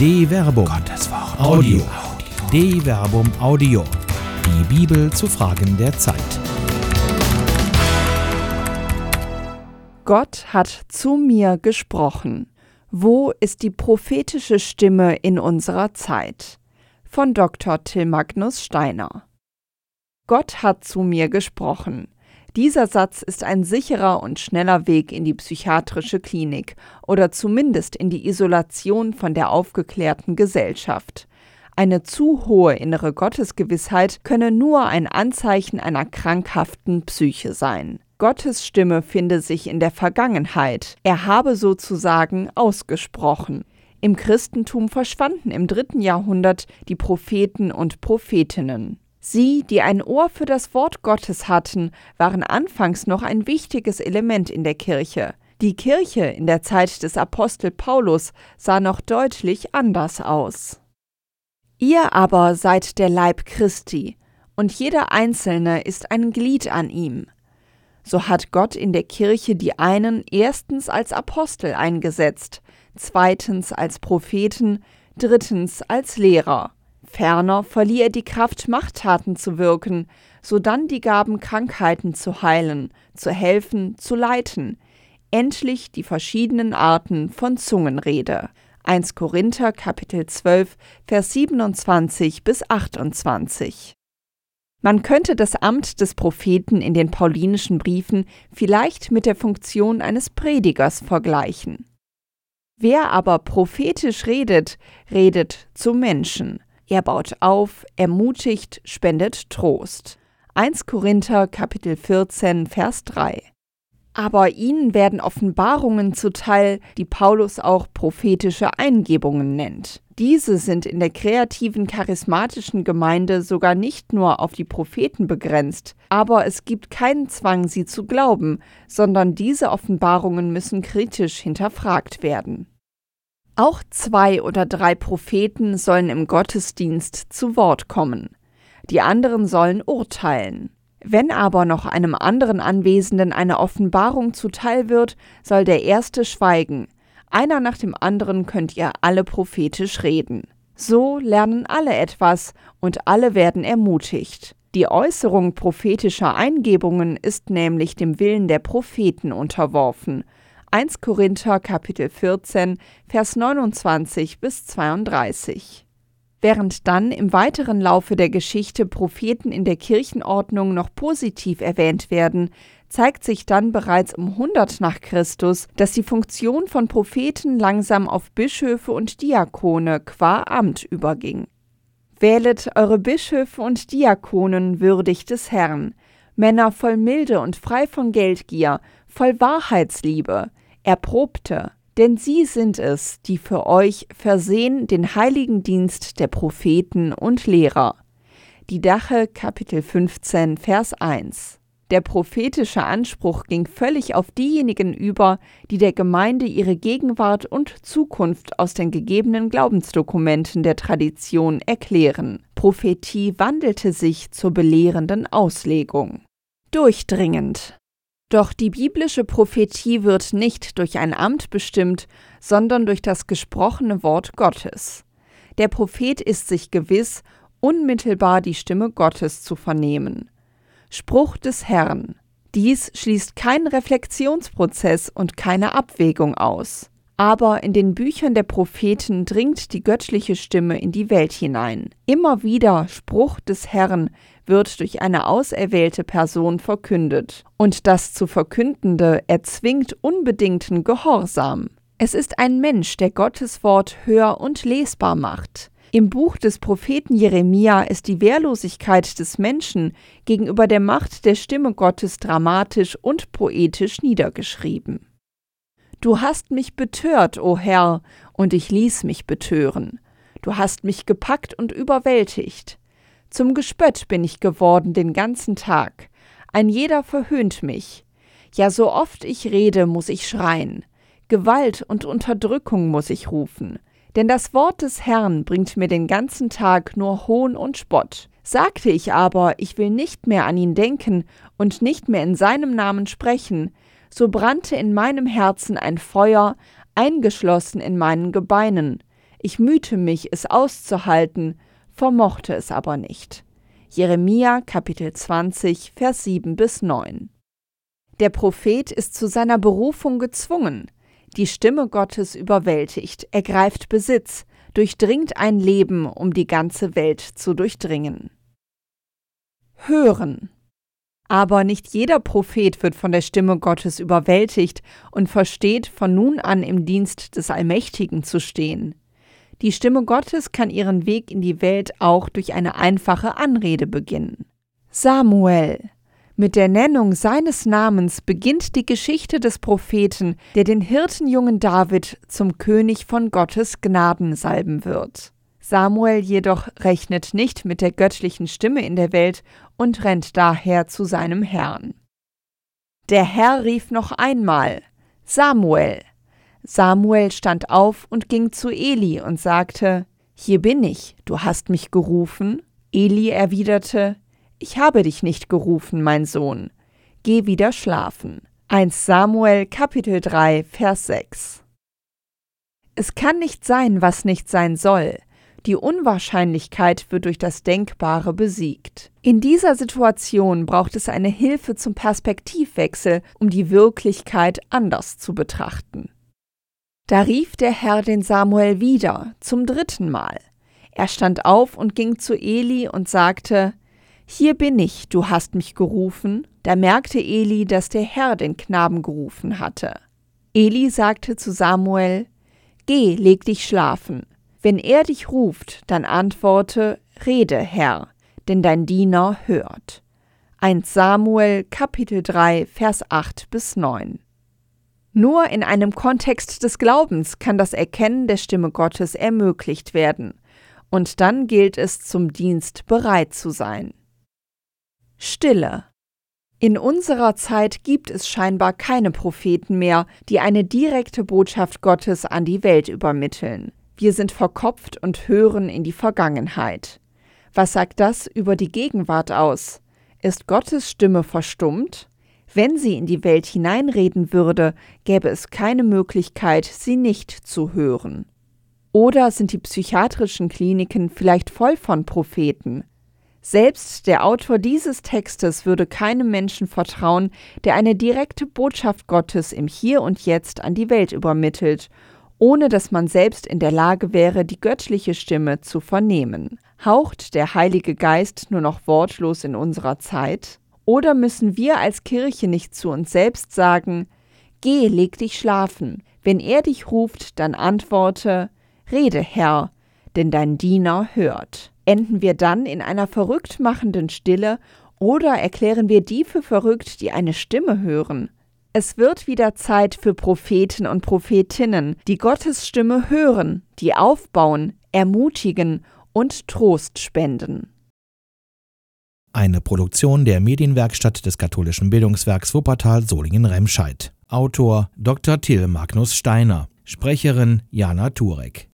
De Verbum. Gottes Wort. Audio. De Verbum Audio. Die Bibel zu Fragen der Zeit. Gott hat zu mir gesprochen. Wo ist die prophetische Stimme in unserer Zeit? Von Dr. Till Magnus Steiner. Gott hat zu mir gesprochen. Dieser Satz ist ein sicherer und schneller Weg in die psychiatrische Klinik oder zumindest in die Isolation von der aufgeklärten Gesellschaft. Eine zu hohe innere Gottesgewissheit könne nur ein Anzeichen einer krankhaften Psyche sein. Gottes Stimme finde sich in der Vergangenheit. Er habe sozusagen ausgesprochen. Im Christentum verschwanden im dritten Jahrhundert die Propheten und Prophetinnen. Sie, die ein Ohr für das Wort Gottes hatten, waren anfangs noch ein wichtiges Element in der Kirche. Die Kirche in der Zeit des Apostel Paulus sah noch deutlich anders aus. Ihr aber seid der Leib Christi, und jeder Einzelne ist ein Glied an ihm. So hat Gott in der Kirche die einen erstens als Apostel eingesetzt, zweitens als Propheten, drittens als Lehrer. Ferner verlieh er die Kraft, Machttaten zu wirken, sodann die Gaben, Krankheiten zu heilen, zu helfen, zu leiten, endlich die verschiedenen Arten von Zungenrede. 1 Korinther Kapitel 12 Vers 27 bis 28. Man könnte das Amt des Propheten in den paulinischen Briefen vielleicht mit der Funktion eines Predigers vergleichen. Wer aber prophetisch redet, redet zu Menschen. Er baut auf, ermutigt, spendet Trost. 1 Korinther Kapitel 14 Vers 3. Aber ihnen werden Offenbarungen zuteil, die Paulus auch prophetische Eingebungen nennt. Diese sind in der kreativen charismatischen Gemeinde sogar nicht nur auf die Propheten begrenzt, aber es gibt keinen Zwang, sie zu glauben, sondern diese Offenbarungen müssen kritisch hinterfragt werden. Auch zwei oder drei Propheten sollen im Gottesdienst zu Wort kommen. Die anderen sollen urteilen. Wenn aber noch einem anderen Anwesenden eine Offenbarung zuteil wird, soll der erste schweigen. Einer nach dem anderen könnt ihr alle prophetisch reden. So lernen alle etwas und alle werden ermutigt. Die Äußerung prophetischer Eingebungen ist nämlich dem Willen der Propheten unterworfen 1 Korinther Kapitel 14, Vers 29 bis 32. Während dann im weiteren Laufe der Geschichte Propheten in der Kirchenordnung noch positiv erwähnt werden, zeigt sich dann bereits um 100 nach Christus, dass die Funktion von Propheten langsam auf Bischöfe und Diakone qua Amt überging. Wählet eure Bischöfe und Diakonen würdig des Herrn, Männer voll Milde und frei von Geldgier, voll Wahrheitsliebe, Erprobte, denn sie sind es, die für euch versehen den heiligen Dienst der Propheten und Lehrer. Die Dache Kapitel 15 Vers 1 der prophetische Anspruch ging völlig auf diejenigen über, die der Gemeinde ihre Gegenwart und Zukunft aus den gegebenen Glaubensdokumenten der Tradition erklären. Prophetie wandelte sich zur belehrenden Auslegung. Durchdringend. Doch die biblische Prophetie wird nicht durch ein Amt bestimmt, sondern durch das gesprochene Wort Gottes. Der Prophet ist sich gewiss, unmittelbar die Stimme Gottes zu vernehmen. Spruch des Herrn. Dies schließt keinen Reflexionsprozess und keine Abwägung aus. Aber in den Büchern der Propheten dringt die göttliche Stimme in die Welt hinein. Immer wieder Spruch des Herrn wird durch eine auserwählte Person verkündet. Und das zu Verkündende erzwingt unbedingten Gehorsam. Es ist ein Mensch, der Gottes Wort hör- und lesbar macht. Im Buch des Propheten Jeremia ist die Wehrlosigkeit des Menschen gegenüber der Macht der Stimme Gottes dramatisch und poetisch niedergeschrieben. Du hast mich betört, o Herr, und ich ließ mich betören. Du hast mich gepackt und überwältigt. Zum Gespött bin ich geworden den ganzen Tag. Ein jeder verhöhnt mich. Ja, so oft ich rede, muss ich schreien. Gewalt und Unterdrückung muss ich rufen. Denn das Wort des Herrn bringt mir den ganzen Tag nur Hohn und Spott. Sagte ich aber, ich will nicht mehr an ihn denken und nicht mehr in seinem Namen sprechen, so brannte in meinem Herzen ein Feuer, eingeschlossen in meinen Gebeinen. Ich mühte mich, es auszuhalten, vermochte es aber nicht. Jeremia Kapitel 20, Vers 7 bis 9. Der Prophet ist zu seiner Berufung gezwungen. Die Stimme Gottes überwältigt, ergreift Besitz, durchdringt ein Leben, um die ganze Welt zu durchdringen. Hören. Aber nicht jeder Prophet wird von der Stimme Gottes überwältigt und versteht, von nun an im Dienst des Allmächtigen zu stehen. Die Stimme Gottes kann ihren Weg in die Welt auch durch eine einfache Anrede beginnen. Samuel, mit der Nennung seines Namens beginnt die Geschichte des Propheten, der den Hirtenjungen David zum König von Gottes Gnaden salben wird. Samuel jedoch rechnet nicht mit der göttlichen Stimme in der Welt und rennt daher zu seinem Herrn. Der Herr rief noch einmal Samuel. Samuel stand auf und ging zu Eli und sagte Hier bin ich, du hast mich gerufen? Eli erwiderte ich habe dich nicht gerufen, mein Sohn. Geh wieder schlafen. 1 Samuel Kapitel 3 Vers 6 Es kann nicht sein, was nicht sein soll. Die Unwahrscheinlichkeit wird durch das Denkbare besiegt. In dieser Situation braucht es eine Hilfe zum Perspektivwechsel, um die Wirklichkeit anders zu betrachten. Da rief der Herr den Samuel wieder, zum dritten Mal. Er stand auf und ging zu Eli und sagte, hier bin ich, du hast mich gerufen. Da merkte Eli, dass der Herr den Knaben gerufen hatte. Eli sagte zu Samuel, Geh, leg dich schlafen. Wenn er dich ruft, dann antworte, Rede, Herr, denn dein Diener hört. 1 Samuel Kapitel 3 Vers 8 bis 9 Nur in einem Kontext des Glaubens kann das Erkennen der Stimme Gottes ermöglicht werden, und dann gilt es zum Dienst bereit zu sein. Stille. In unserer Zeit gibt es scheinbar keine Propheten mehr, die eine direkte Botschaft Gottes an die Welt übermitteln. Wir sind verkopft und hören in die Vergangenheit. Was sagt das über die Gegenwart aus? Ist Gottes Stimme verstummt? Wenn sie in die Welt hineinreden würde, gäbe es keine Möglichkeit, sie nicht zu hören. Oder sind die psychiatrischen Kliniken vielleicht voll von Propheten? Selbst der Autor dieses Textes würde keinem Menschen vertrauen, der eine direkte Botschaft Gottes im Hier und Jetzt an die Welt übermittelt, ohne dass man selbst in der Lage wäre, die göttliche Stimme zu vernehmen. Haucht der Heilige Geist nur noch wortlos in unserer Zeit? Oder müssen wir als Kirche nicht zu uns selbst sagen, Geh, leg dich schlafen, wenn er dich ruft, dann antworte, Rede, Herr, denn dein Diener hört. Enden wir dann in einer verrückt machenden Stille oder erklären wir die für verrückt, die eine Stimme hören? Es wird wieder Zeit für Propheten und Prophetinnen, die Gottes Stimme hören, die aufbauen, ermutigen und Trost spenden. Eine Produktion der Medienwerkstatt des katholischen Bildungswerks Wuppertal Solingen-Remscheid. Autor Dr. Till Magnus Steiner. Sprecherin Jana Turek.